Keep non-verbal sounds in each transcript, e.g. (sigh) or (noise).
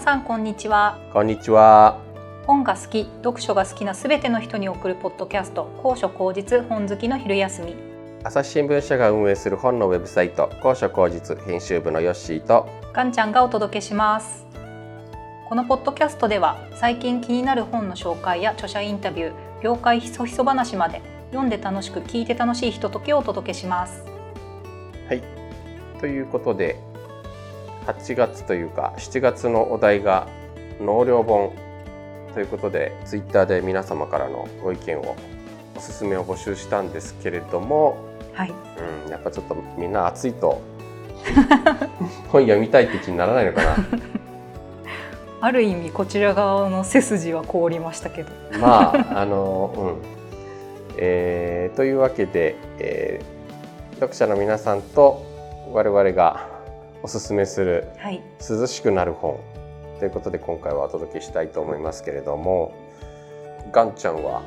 さんこんにちはこんにちは。本が好き読書が好きなすべての人に送るポッドキャスト高所高実本好きの昼休み朝日新聞社が運営する本のウェブサイト高所高実編集部のヨッシーとガンちゃんがお届けしますこのポッドキャストでは最近気になる本の紹介や著者インタビュー業界ひそひそ話まで読んで楽しく聞いて楽しいひとときをお届けしますはい。ということで8月というか7月のお題が納涼本ということでツイッターで皆様からのご意見をおすすめを募集したんですけれども、はい。うん、やっぱちょっとみんな暑いと (laughs) 本読みたいって気にならないのかな？(laughs) ある意味こちら側の背筋は凍りましたけど。まああのうん、えーというわけで、えー読者の皆さんと我々がおすすめするはい。涼しくなる本ということで今回はお届けしたいと思いますけれどもガンちゃんは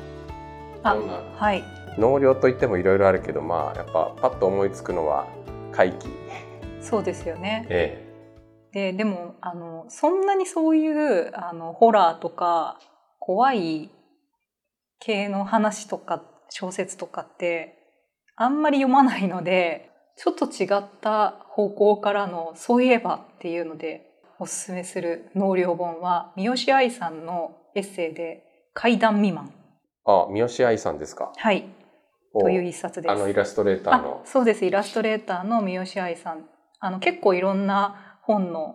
あどんな？はい。納涼といってもいろいろあるけどまあやっぱパッと思いつくのは怪奇、そうですよね。え。ででもあのそんなにそういうあのホラーとか怖い系の話とか小説とかってあんまり読まないのでちょっと違った方向からのそういえばっていうのでおすすめする納涼本は三好愛さんのエッセイで「階段未満。えあ三好愛さんですか」はい。おという一冊です。あのイラストレーターあのそうです。イラストレーターの三好愛さん。あの結構いろんな本の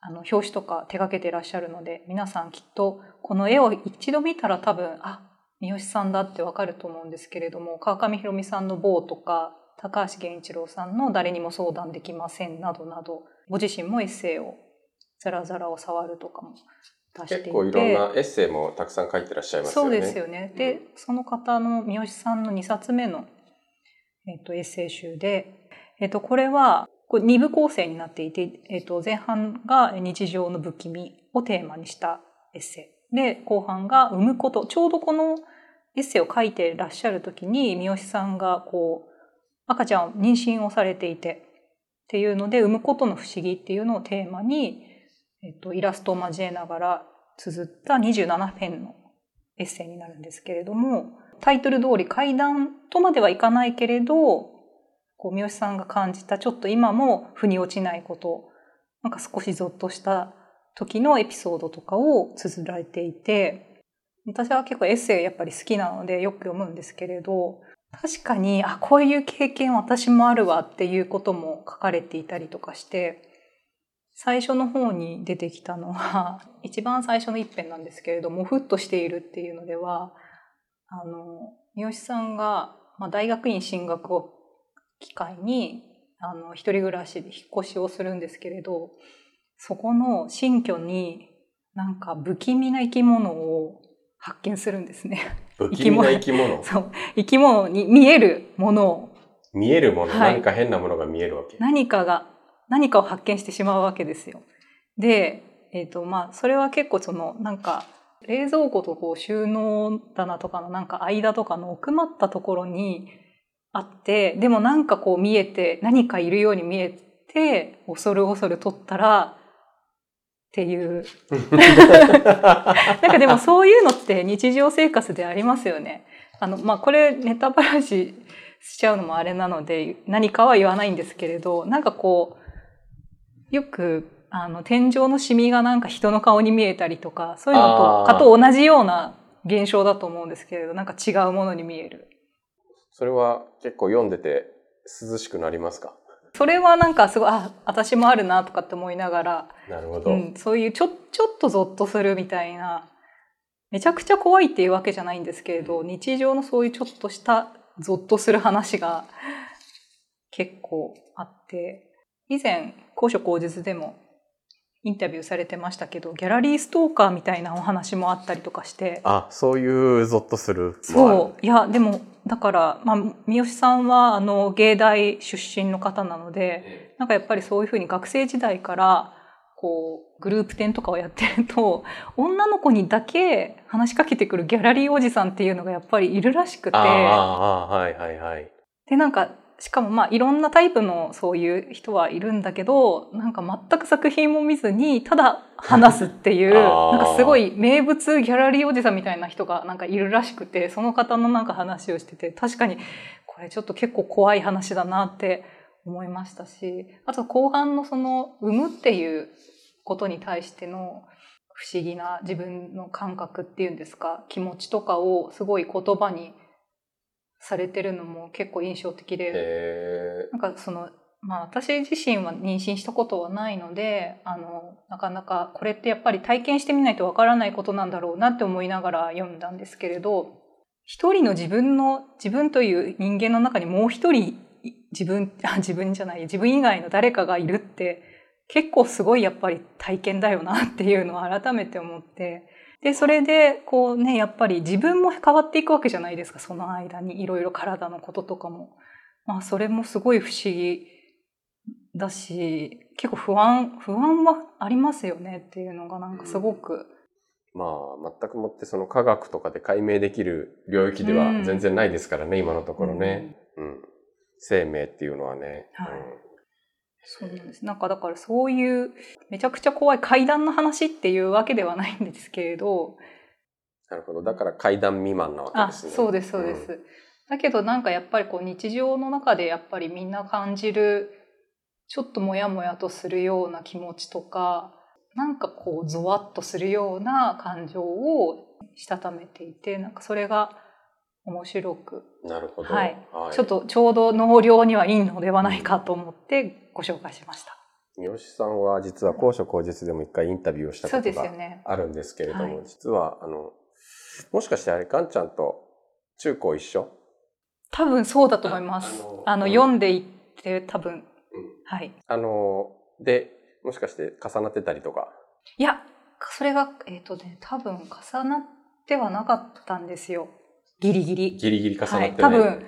あの表紙とか手掛けてらっしゃるので皆さんきっとこの絵を一度見たら多分あ三好さんだってわかると思うんですけれども川上弘美さんの「某」とか高橋源一郎さんの「誰にも相談できません」などなどご自身もエッセイを「ザラザラを触る」とかも出していて結構いろんなエッセイもたくさん書いてらっしゃいますよね。そうですよね。で、その方の三好さんの2冊目の、えっとエッセイ集で、えっとこれはこれ2部構成になっていて、えっと前半が日常の不気味をテーマにしたエッセイ。で、後半が産むこと。ちょうどこのエッセイを書いてらっしゃる時に三好さんがこう赤ちゃん妊娠をされていてっていうので産むことの不思議っていうのをテーマに、えっと、イラストを交えながら綴った27編のエッセイになるんですけれどもタイトル通り階段とまではいかないけれどこう三好さんが感じたちょっと今も腑に落ちないことなんか少しゾッとした時のエピソードとかを綴られていて私は結構エッセイやっぱり好きなのでよく読むんですけれど確かにあこういう経験私もあるわっていうことも書かれていたりとかして最初の方に出てきたのは (laughs) 一番最初の一編なんですけれどもふっとしているっていうのではあの三好さんが、まあ、大学院進学を機会にあの一人暮らしで引っ越しをするんですけれどそこの新居になんか不気味な生き物を発見するんですね。不気味な生き物。そう生き物に見えるものを見えるもの、はい何か変なものが見えるわけ。何かが何かを発見してしまうわけですよ。で、えっ、とまあそれは結構そのなんか冷蔵庫とこう収納棚とかのなんか間とかの奥まったところにあってでもなんかこう見えて何かいるように見えて恐る恐る取ったらっていう (laughs) なんかでもそういうのって日常生活でありますよね。あのまあこれネタバラシしちゃうのもあれなので何かは言わないんですけれどなんかこうよくあの天井のシミがなんか人の顔に見えたりとかそういうのとかと同じような現象だと思うんですけれどなんか違うものに見える。それは結構読んでて涼しくなりますか？それはなんかすごいあ私もあるなとかって思いながら、なるほど。うん、そういうちょちょっとゾッとするみたいなめちゃくちゃ怖いっていうわけじゃないんですけれど日常のそういうちょっとしたゾッとする話が結構あって以前高所高実でもインタビューされてましたけどギャラリーストーカーみたいなお話もあったりとかしてあ、そういうゾッとする。そういやでもだから、まあ、三好さんはあの芸大出身の方なのでなんかやっぱりそういうふうに学生時代からこうグループ展とかをやってると女の子にだけ話しかけてくるギャラリーおじさんっていうのがやっぱりいるらしくてはいはいはい。でなんかしかもまあいろんなタイプのそういう人はいるんだけどなんか全く作品も見ずにただ話すっていう (laughs) なんかすごい名物ギャラリーおじさんみたいな人がなんかいるらしくてその方のなんか話をしてて確かにこれちょっと結構怖い話だなって思いましたしあと後半のその産むっていうことに対しての不思議な自分の感覚っていうんですか気持ちとかをすごい言葉にされてるのも結構印象的でへなんかそのまあ私自身は妊娠したことはないのであのなかなかこれってやっぱり体験してみないとわからないことなんだろうなって思いながら読んだんですけれど一人の自分の自分という人間の中にもう一人い自分 (laughs) あ自分じゃない自分以外の誰かがいるって結構すごいやっぱり体験だよなっていうのを改めて思ってでそれでこうねやっぱり自分も変わっていくわけじゃないですか。その間にいろいろ体のこととかも。まあそれもすごい不思議だし結構不安不安はありますよね。っていうのがなんかすごく、まあ全くもってその科学とかで解明できる領域では全然ないですからね、今のところね、うん。生命っていうのはね、はいそうなんです。なんかだからそういうめちゃくちゃ怖い怪談の話っていうわけではないんですけれど。なるほど。だから階段未満なわけあですね。そうですそうです、だけどなんかやっぱりこう日常の中でやっぱりみんな感じるちょっとモヤモヤとするような気持ちとかなんかこうゾワッとするような感情をしたためていてなんかそれが面白く、うんなるほど、はいちょっとちょうど納涼にはいいのではないかと思ってご紹介しました。三好さんは実は高所高実でも一回インタビューをしたことが。あるんですけれども、はい実はあのもしかしてあれガンちゃんと中高一緒？多分そうだと思います。あの、うん読んでいって多分、はい。あのでもしかして重なってたりとか？いや、それが、えっ、とね、多分重なってはなかったんですよ。ギリギリ。ギリギリ重なってない、はい、多分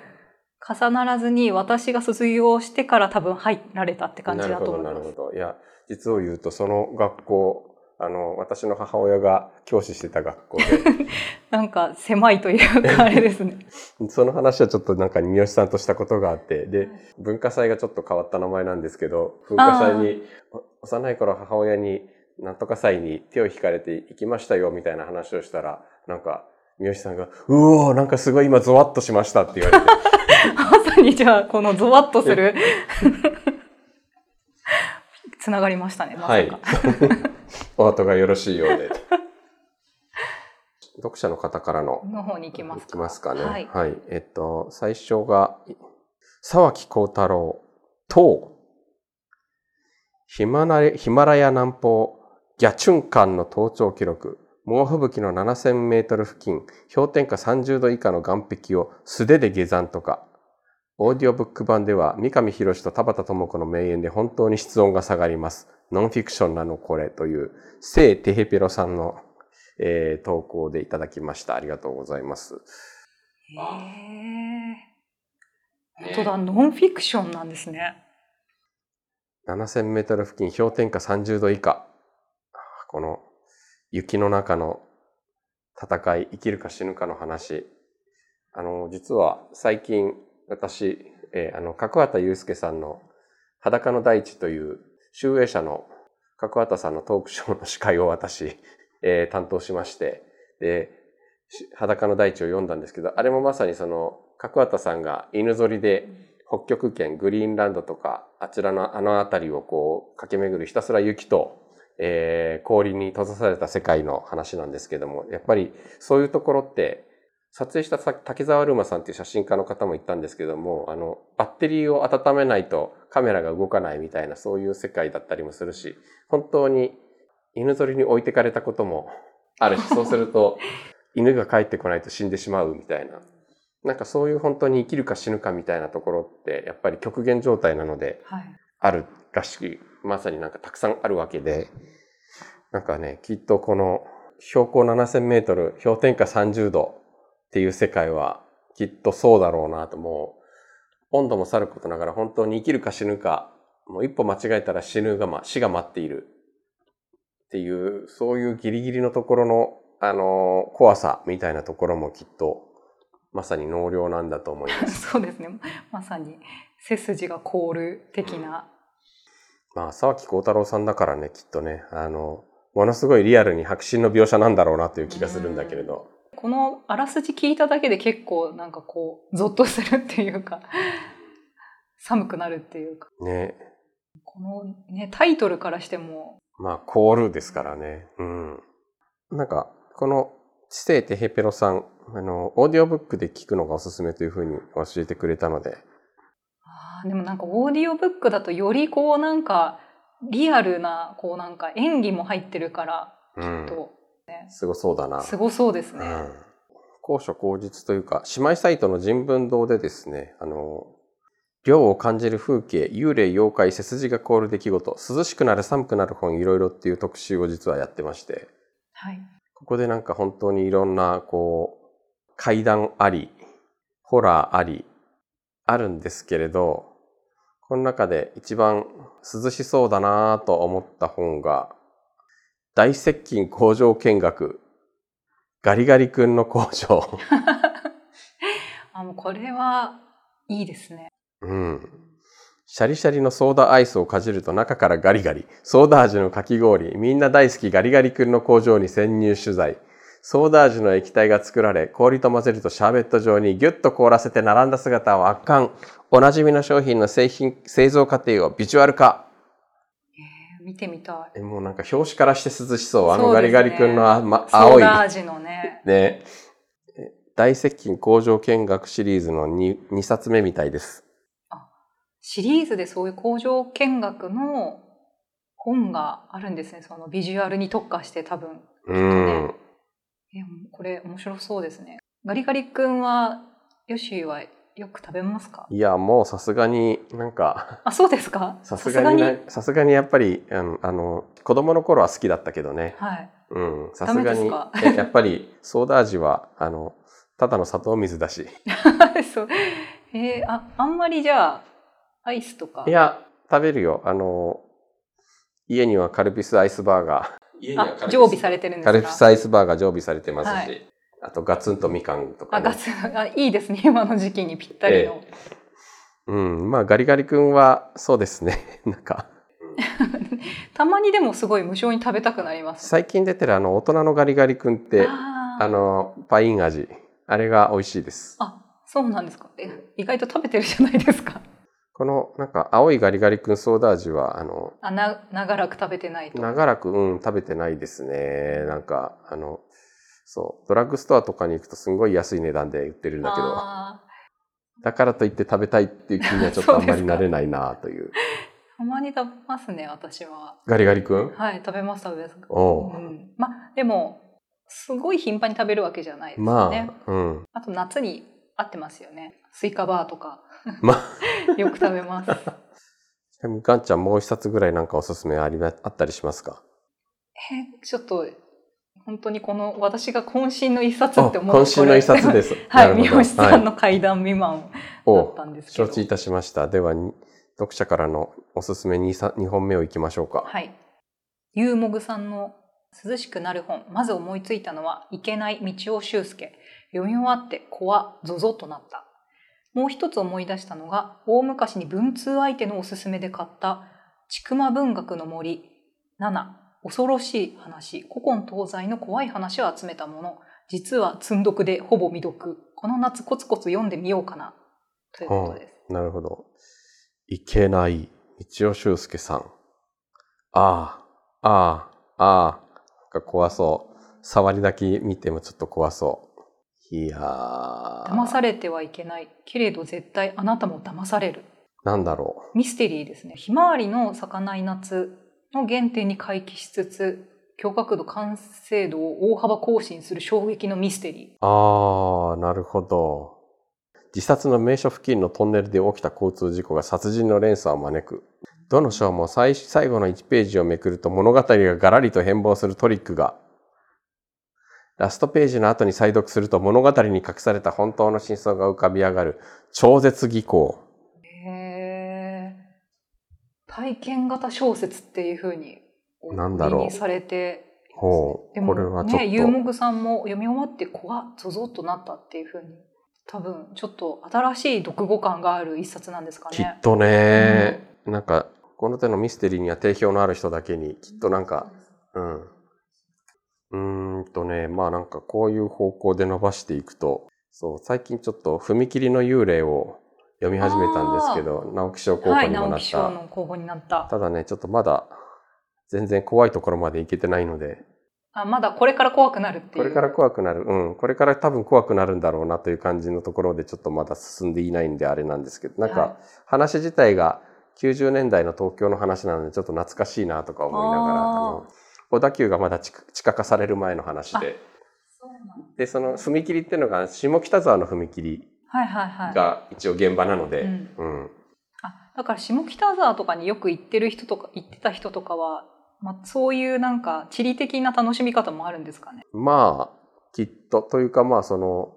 重ならずに私が卒業してから多分入られたって感じだと思います。なるほどなるほどいや実を言うとその学校あの私の母親が教師してた学校 (laughs) なんか狭いというかあれですね。で (laughs) その話はちょっとなんか三好さんとしたことがあってで文化祭がちょっと変わった名前なんですけど文化祭にお幼い頃母親になんとか祭に手を引かれて行きましたよみたいな話をしたらなんか三好さんが「うおーなんかすごい今ゾワッとしました」って言われてまさにじゃあこのゾワッとするつながりましたねま。はい。(laughs) お後がよろしいようで。読者の方からのの方に行きますいか。きますかね。はい。はい。えっと、最初が、沢木幸太郎、等。ヒマラヒマラヤ南方、ギャチュン間の登頂記録。猛吹雪の7000メートル付近、氷点下30度以下の岸壁を素手で下山とか。オーディオブック版では、三上博史と田畑智子の名演で本当に室温が下がります。ノンフィクションなのこれという、聖テヘペロさんの、えー投稿でいただきました。ありがとうございます。へえ。本当だ、ノンフィクションなんですね。7000メートル付近氷点下30度以下。この雪の中の戦い、生きるか死ぬかの話。あの、実は最近私、えーあの、角畑祐介さんの裸の大地という集英社の角畑さんのトークショーの司会を私、えー担当しまして、で、裸の大地を読んだんですけど、あれもまさにその角畑さんが犬ぞりで北極圏グリーンランドとかあちらのあの辺りをこう駆け巡るひたすら雪と、えー氷に閉ざされた世界の話なんですけどもやっぱりそういうところって撮影したさ竹澤ルーマさんっていう写真家の方も言ったんですけどもあのバッテリーを温めないとカメラが動かないみたいなそういう世界だったりもするし本当に犬ぞりに置いてかれたこともあるしそうすると (laughs) 犬が帰ってこないと死んでしまうみたいななんかそういう本当に生きるか死ぬかみたいなところってやっぱり極限状態なのではい。あるらしくまさになんかたくさんあるわけでなんかねきっとこの標高7000メートル氷点下30度っていう世界はきっとそうだろうなともう温度もさることながら本当に生きるか死ぬかもう一歩間違えたら死ぬが、ま、死が待っているっていうそういうギリギリのところのあの怖さみたいなところもきっとまさに納涼なんだと思います。(laughs) そうですね。まさに背筋が凍る的な。まあ、沢木幸太郎さんだからね、きっとね、あの、ものすごいリアルに迫真の描写なんだろうなという気がするんだけれど。このあらすじ聞いただけで結構なんかこう、ゾッとするっていうか、(laughs) 寒くなるっていうか。ね。このね、タイトルからしても、まあ、コールですからね。うん。なんか、この、知性テヘペロさん、あの、オーディオブックで聞くのがおすすめというふうに教えてくれたので、でもなんかオーディオブックだとよりこうなんかリアルなこうなんか演技も入ってるからうん。とすごそうだな。すごそうですね。うん。高所高実というか、姉妹サイトの人文堂でですね、あの、涼を感じる風景、幽霊、妖怪、背筋が凍る出来事、涼しくなる寒くなる本いろいろっていう特集を実はやってまして、はい。ここでなんか本当にいろんな、こう、怪談あり、ホラーあり、あるんですけれど、この中で一番涼しそうだなと思った本が、大接近工場見学、ガリガリ君の工場。(laughs) あもうこれはいいですね。うん。シャリシャリのソーダアイスをかじると中からガリガリ。ソーダ味のかき氷。みんな大好きガリガリ君の工場に潜入取材。ソーダ味の液体が作られ、氷と混ぜるとシャーベット状にギュッと凍らせて並んだ姿を圧巻。おなじみの商品の製品、製造過程をビジュアル化。えー見てみたい。えもうなんか表紙からして涼しそう。あのガリガリ君のあ、ま、ソ青い。ーダ味のね。ね。え大接近工場見学シリーズの 2, 2冊目みたいです。シリーズでそういう工場見学の本があるんですね。そのビジュアルに特化して多分。うん。えこれ面白そうですね。ガリガリ君は、ヨシはよく食べますか？いや、もうさすがになんか、あ、そうですか？さすがにさすがに？やっぱり、あの、あの子供の頃は好きだったけどね。はい。うん、さすがにやっぱりソーダ味は、あの、ただの砂糖水だし。(laughs) そう。えーあ、あんまりじゃあ、アイスとか？いや、食べるよ。あの、家にはカルピスアイスバーガー。家にはあ、常備されてるんですか？カルピスアイスバーガー常備されてますし、はいあとガツンとみかんとか、あ、ね。ガツン、あ、いいですね。今の時期にぴったりの。うん、まあガリガリ君はそうですね。(laughs) なんか、たまにでもすごい無性に食べたくなります。最近出てるあの大人のガリガリ君って、あの、パイン味。あれが美味しいです。あ、そうなんですか。え、意外と食べてるじゃないですか。この、なんか、青いガリガリ君ソーダ味は、あの、あ、な、長らく食べてないと。長らく、うん、食べてないですね。なんか、あの、そう、ドラッグストアとかに行くとすんごい安い値段で売ってるんだけど、あだからといって食べたいっていう気にはちょっとあんまりなれないなという。ーたまに食べますね、私は。ガリガリ君？はい、食べます、食べます。おううん。ま、でも、すごい頻繁に食べるわけじゃないですね。あ、うん。あと夏に合ってますよね。スイカバーとか。ま (laughs) よく食べます。ちなみにガンちゃんもう一冊ぐらいなんかおすすめありまあったりしますか？え、ちょっと、本当にこの私が渾身の一冊って思う今週の一冊です。はい、三好さんの怪談未満だおったんですけど。承知いたしました。では、に読者からのおすすめ 2, 2本目をいきましょうか。はい。ゆうもぐさんの涼しくなる本。まず思いついたのは、いけない道尾修介。読み終わって、子はゾゾとなった。もう一つ思い出したのが、大昔に文通相手のおすすめで買った、ちくま文学の森7、恐ろしい話、古今東西の怖い話を集めたもの。実は積んどくでほぼ未読。この夏コツコツ読んでみようかな。ということです。なるほど。いけない、道尾修介さん。ああ、ああ、ああ、なんか怖そう。触りだけ見てもちょっと怖そう。いやー。騙されてはいけない。けれど絶対あなたも騙される。なんだろミステリーですね。ひまわりの咲かない夏の原点に回帰しつつ、強角度完成度を大幅更新する衝撃のミステリー。う。ああ、なるほど。自殺の名所付近のトンネルで起きた交通事故が殺人の連鎖を招く。どの章も最最後の1ページをめくると物語がガラリと変貌するトリックが。ラストページの後に再読すると物語に隠された本当の真相が浮かび上がる超絶技巧。へー体験型小説っていうふうになんだろうされてほうでもこれはちょっとね、ゆうもぐさんも読み終わって怖っ、ゾゾッとなったっていうふうに。多分ちょっと新しい読後感がある一冊なんですかね。きっとね、なんかこの手のミステリーには定評のある人だけにきっとなんか、うん。うーんとね、まあなんかこういう方向で伸ばしていくと、そう、最近ちょっと踏切の幽霊を読み始めたんですけど、直木賞候補はい、にもなっ直木賞た。の候補になった。ただね、ちょっとまだ全然怖いところまでいけてないので、あ、まだこれから怖くなるっていう。これから怖くなる、うん、これから多分怖くなるんだろうなという感じのところでちょっとまだ進んでいないんであれなんですけど、なんはか話自体が90年代の東京の話なのでちょっと懐かしいなとか思いながら、小田急がまだ地地下化される前の話で、で、その踏切っていうのが下北沢の踏切はいはいはい。が一応現場なので、うんうんあだから下北沢とかによく行ってる人とか行ってた人とかは、まあ、そういうなんか地理的な楽しみ方もあるんですかね。まあ、きっと、というかまあその、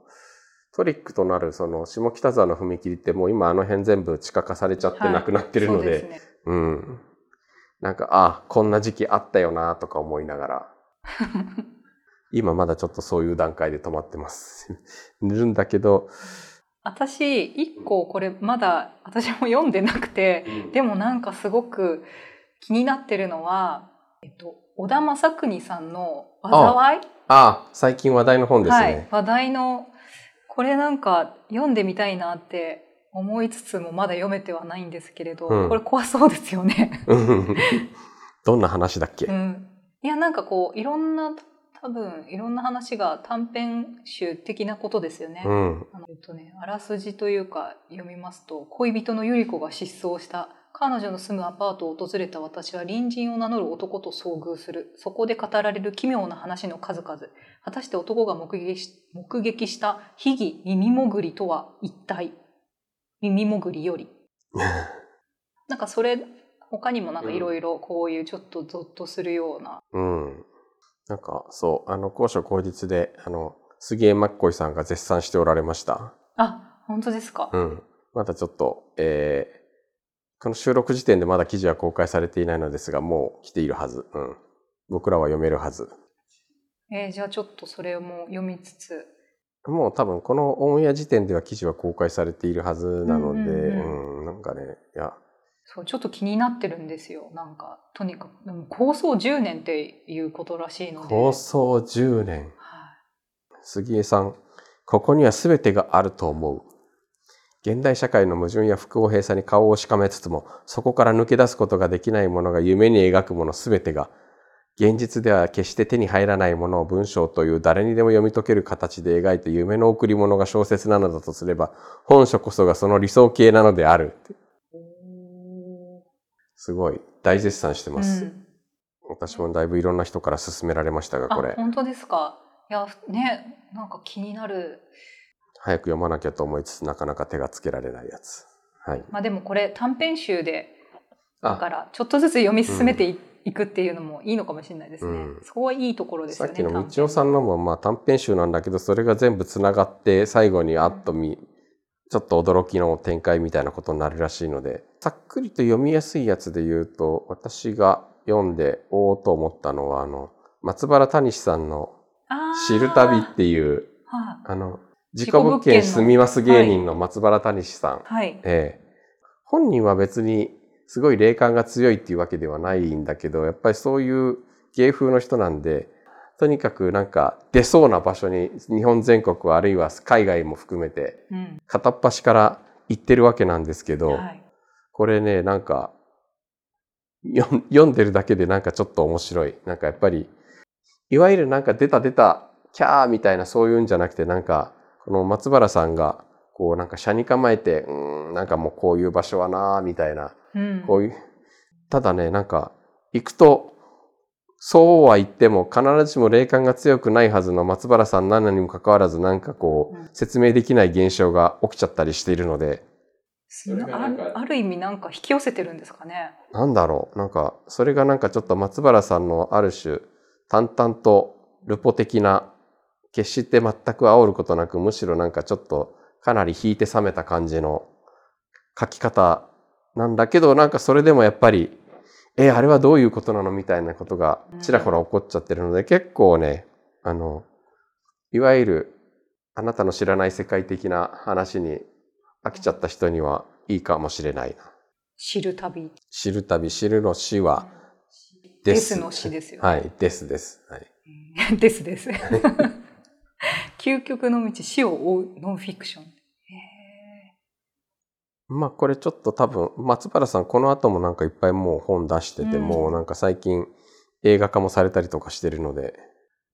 トリックとなるその下北沢の踏切ってもう今あの辺全部地下化されちゃってはいなくなってるので、そうですね。うん。なんか、あこんな時期あったよなとか思いながら、(laughs) 今まだちょっとそういう段階で止まってます。(laughs) いるんだけど、私一個これまだ私も読んでなくてでもなんかすごく気になってるのは、えっと、小田正邦さんの「災い」ああ、最近話題の本ですはいね。、話題のこれなんか読んでみたいなって思いつつもまだ読めてはないんですけれど、うん。これ怖そうですよね。うん。(laughs) どんな話だっけ、うん、いやなんかこういろんな多分いろんな話が短編集的なことですよね。うん。あのえっとね、あらすじというか読みますと恋人の百合子が失踪した彼女の住むアパートを訪れた私は隣人を名乗る男と遭遇する。そこで語られる奇妙な話の数々。果たして男が目撃し目撃した秘儀耳潜りとは一体？耳潜りより (laughs) なんかそれ他にもなんかいろいろこういうちょっとゾッとするような、うん。なんか、そう、あの、高所口実で、あの、杉江真紀さんが絶賛しておられました。あ本当ですか、うん。まだちょっと、えー、この収録時点でまだ記事は公開されていないのですが、もう来ているはず。うん。僕らは読めるはず。えーじゃあちょっとそれも読みつつもう多分このオンエア時点では記事は公開されているはずなので、うんなんかね、いや、そうちょっと気になってるんですよ。なんかとにかく構想10年っていうことらしいので。構想10年。はい。杉江さん、ここには全てがあると思う。現代社会の矛盾や不公平さに顔をしかめつつも、そこから抜け出すことができないものが夢に描くもの全てが、現実では決して手に入らないものを文章という誰にでも読み解ける形で描いた夢の贈り物が小説なのだとすれば、本書こそがその理想形なのである。すごい、大絶賛してます。うん私もだいぶいろんな人から勧められましたが、これ。あ本当ですか？いやねなんか気になる早く読まなきゃと思いつつなかなか手がつけられないやつ。はい。まあでもこれ短編集でだかあ、らちょっとずつ読み進めてい,、くっていうのもいいのかもしれないですね、うん。そこはいいところですねっきの道夫さんのもまあ短編集なんだけど、それが全部つながって最後にあっとみ、ちょっと驚きの展開みたいなことになるらしいので、さっくりと読みやすいやつで言うと、私が読んでおおと思ったのは、あの、松原谷さんの知る旅っていう、はあの、事事故物件住みます芸人の松原谷さん。い、はい、ええ。本人は別にすごい霊感が強いっていうわけではないんだけど、やっぱりそういう芸風の人なんで、とにかくなんか出そうな場所に日本全国あるいは海外も含めてうん片っ端から行ってるわけなんですけど、はい、これね、なんかよ読んでるだけでなんかちょっと面白い。なんかやっぱり、いわゆるなんか出た出た、キャーみたいなそういうんじゃなくて、なんか、この松原さんが、こうなんか車に構えて、うーん、なんかもうこういう場所はなーみたいな、うん。こういう、ただね、なんか、行くと、そうは言っても必ずしも霊感が強くないはずの松原さんなのにもかかわらずなんかこう説明できない現象が起きちゃったりしているので、ある意味なんか引き寄せてるんですかね。なんだろう。なんか、それがなんかちょっと松原さんのある種、淡々とルポ的な、決して全く煽ることなく、むしろなんかちょっとかなり引いて冷めた感じの書き方なんだけど、なんかそれでもやっぱり、え、あれはどういうことなのみたいなことがちらほら起こっちゃってるので、結構ね、あの、いわゆるあなたの知らない世界的な話に飽きちゃった人にはいいかもしれないな。知る旅。知る旅、知るの死は、デですスの詩ですよね。はい、ですです。はい。(laughs) ですです。(laughs) 究極の道、死を追うノンフィクション。へまあこれちょっと多分、松原さんこの後もなんかいっぱいもう本出してて、うんもうなんか最近映画化もされたりとかしてるので、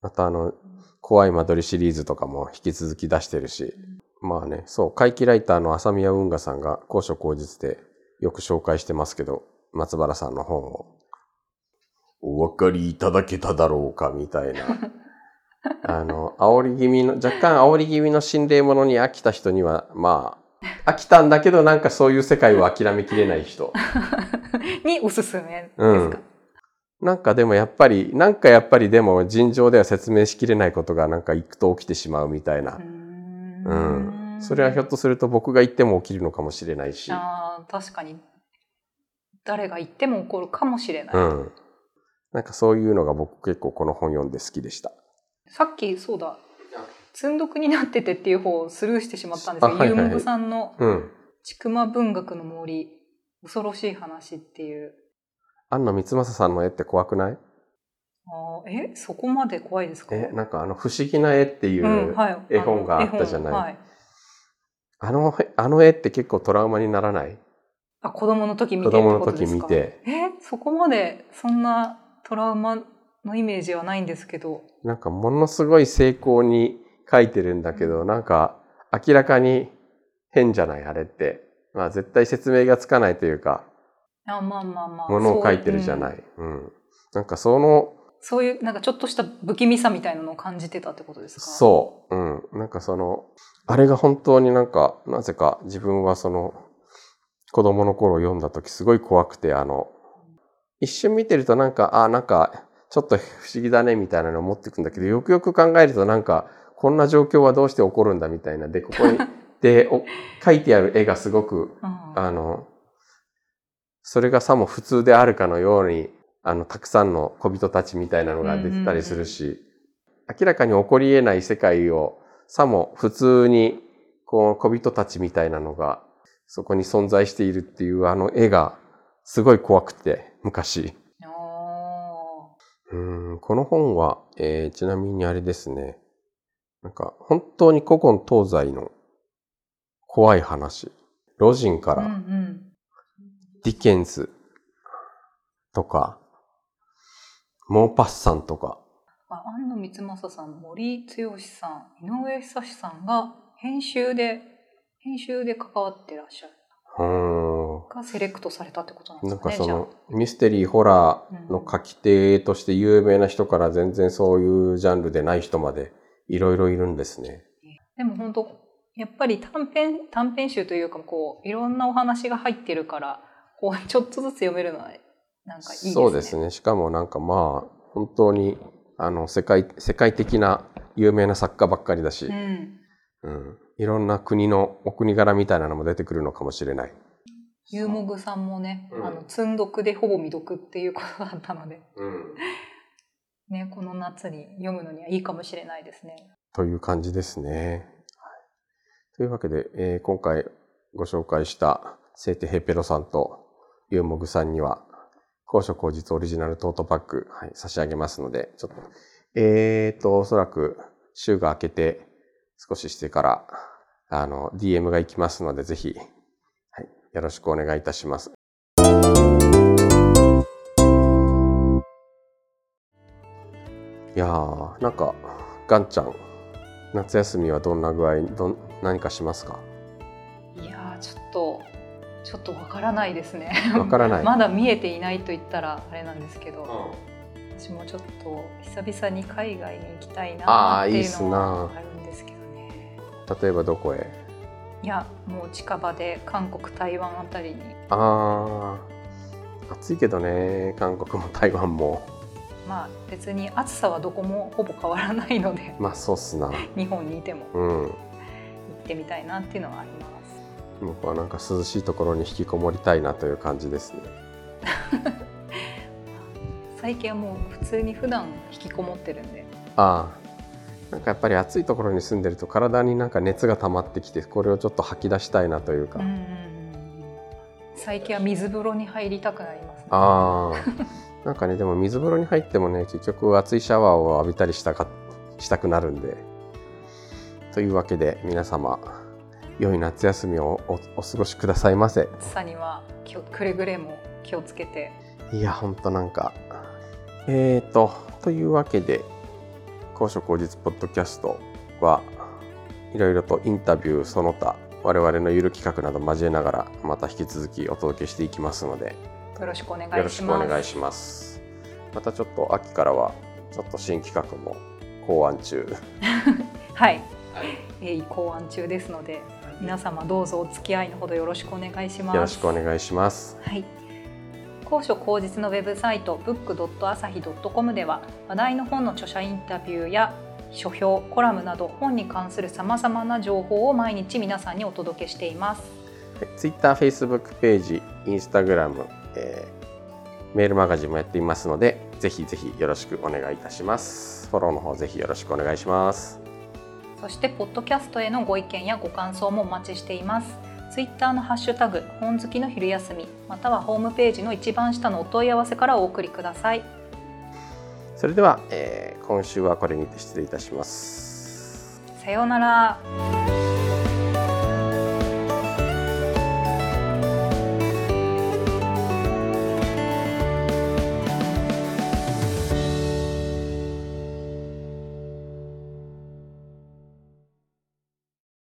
またあの、怖い間取りシリーズとかも引き続き出してるし、まあね、そう、怪奇ライターの浅宮運河さんが高所高実でよく紹介してますけど、松原さんの本を。お分かりいただけただろうか、みたいな。(laughs) あの、煽り気味の、若干煽り気味の心霊ものに飽きた人には、まあ、飽きたんだけどなんかそういう世界を諦めきれない人。ー (laughs) におすすめですか、うんなんかでもやっぱり、なんかやっぱりでも尋常では説明しきれないことがなんか行くと起きてしまうみたいなう。んうん。それはひょっとすると僕が言っても起きるのかもしれないし。ああ、確かに。誰が言っても起こるかもしれない。うん。なんかそういうのが僕結構この本読んで好きでした。さっき、そうだ、積んどくになっててっていう方をスルーしてしまったんですけど、あはいはい。さんのうん。ちくま文学の森、恐ろしい話っていう。安野光正さんの絵って怖くない？あーえ、そこまで怖いですか？え、なんかあの不思議な絵っていう絵本があったじゃない？あの、あの絵って結構トラウマにならない？あ、子供の時見て子供の時見て。え、そこまでそんなトラウマのイメージはないんですけど。なんかものすごい成功に書いてるんだけど、なんか明らかに変じゃないあれって。まあ絶対説明がつかないというか、あまあまあまあ。。ものを書いてるじゃないい。うん。なんかその、そういう、なんかちょっとした不気味さみたいなのを感じてたってことですか？そう。うん。なんかその、あれが本当になんか、なぜか自分はその、子供の頃読んだ時すごい怖くて、あの、一瞬見てるとなんか、あ、なんか、ちょっと不思議だねみたいなのを持ってくんだけど、よくよく考えるとなんか、こんな状況はどうして起こるんだみたいな。で、ここに、(laughs) で、お書いてある絵がすごく、うんあの、それがさも普通であるかのように、あの、たくさんの小人たちみたいなのが出てたりするし、明らかに起こり得ない世界を、さも普通に、こう、小人たちみたいなのが、そこに存在しているっていうあの絵が、すごい怖くて、昔。あうん、この本は、えーちなみにあれですね。なんか、本当に古今東西の怖い話。ロジンから、ん。ディケンズとか、モーパッサンとか、あ安野光正さん、森剛さん、井上久志さんが編集で、編集で関わってらっしゃる。がセレクトされたってことなんでなんすかね。じゃあかその、ミステリー、ホラーの書き手として有名な人から全然そういうジャンルでない人まで、いろいろいるんですね。でも本当やっぱり短編短編集というかこういろんなお話が入ってるからこう (laughs) ちょっとずつ読めるのはなんかいいですね。そうですね。しかもなんかまあ、本当に、あの、世界、世界的な有名な作家ばっかりだし、うん。うん。いろんな国のお国柄みたいなのも出てくるのかもしれない。ユーモグさんもね、うんあの積んどくでほぼ未読っていうことだったので、うん。ね、この夏に読むのにはいいかもしれないですね。という感じですね。というわけで、えー今回ご紹介した聖帝ヘペロさんとユーモグさんには、高所高実オリジナルトートバッグ、はい、差し上げますので、ちょっと、えーと、おそらく週が明けて少ししてから、あの、DM が行きますので、ぜひ、はい、よろしくお願いいたします。いやー、なんか、ガンちゃん、夏休みはどんな具合、どん、何かしますか？いやーちょっとちょっとわからないですね。わからない (laughs) まだ見えていないと言ったらあれなんですけど、私もちょっと久々に海外に行きたいなっていうのはあるんですけどね。例えばどこへ？いやもう近場で韓国台湾あたりにあー、暑いけどね、韓国も台湾も。まあ別に暑さはどこもほぼ変わらないのでまあ、そうっすな。日本にいてもうん。行ってみたいなっていうのはあります。僕はなんか涼しいところに引きこもりたいなという感じですね。(laughs) 最近はもう普通に普段引きこもってるんでああ、なんかやっぱり暑いところに住んでると体になんか熱が溜まってきてこれをちょっと吐き出したいなというか、うん最近は水風呂に入りたくなります、ね、あーなんかねでも水風呂に入ってもね結局熱いシャワーを浴びたりしたかしたくなるんで。というわけで皆様良い夏休みをおお過ごしくださいませ。暑さにはくれぐれも気をつけて。いやほんとなんか。えーとというわけで高所高実ポッドキャストはいろいろとインタビューその他我々のゆる企画など交えながらまた引き続きお届けしていきますのでよろしくお願いします。よろしくお願いします。またちょっと秋からはちょっと新企画も考案中。(laughs) はい、鋭意考案中ですので皆様どうぞお付き合いのほどよろしくお願いします。よろしくお願いします。はい。高所高実のウェブサイト book.asahi.com では話題の本の著者インタビューや書評、コラムなど本に関するさまざまな情報を毎日皆さんにお届けしています。Twitter、Facebook ページ、Instagram、えーメールマガジンもやっていますのでぜひぜひよろしくお願いいたしますフォローの方ぜひよろしくお願いしますそしてポッドキャストへのご意見やご感想もお待ちしています。ツイッターのハッシュタグ本好きの昼休みまたはホームページの一番下のお問い合わせからお送りください。それでは、えー今週はこれにて失礼いたしますさようなら。